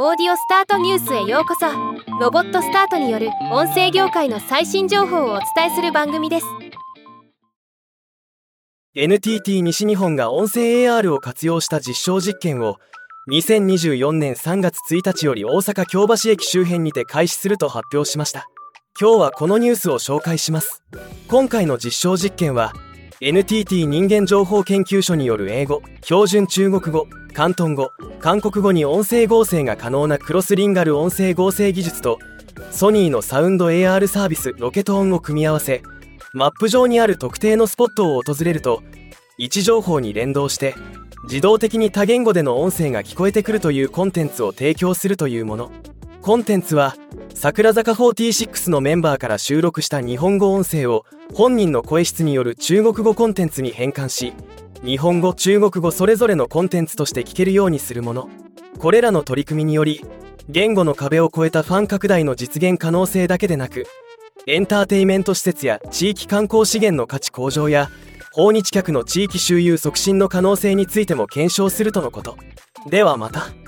オーディオスタートニュースへようこそ。ロボットスタートによる音声業界の最新情報をお伝えする番組です。NTT 西日本が音声 AR を活用した実証実験を2024年3月1日より大阪京橋駅周辺にて開始すると発表しました。今日はこのニュースを紹介します。今回の実証実験は NTT 人間情報研究所による英語標準中国語広東語韓国語に音声合成が可能なクロスリンガル音声合成技術とソニーのサウンド AR サービスロケトーンを組み合わせマップ上にある特定のスポットを訪れると位置情報に連動して自動的に多言語での音声が聞こえてくるというコンテンツを提供するというもの。コンテンツは桜坂46のメンバーから収録した日本語音声を本人の声質による中国語コンテンツに変換し日本語中国語それぞれのコンテンツとして聞けるようにするものこれらの取り組みにより言語の壁を越えたファン拡大の実現可能性だけでなくエンターテイメント施設や地域観光資源の価値向上や訪日客の地域周遊促進の可能性についても検証するとのことではまた。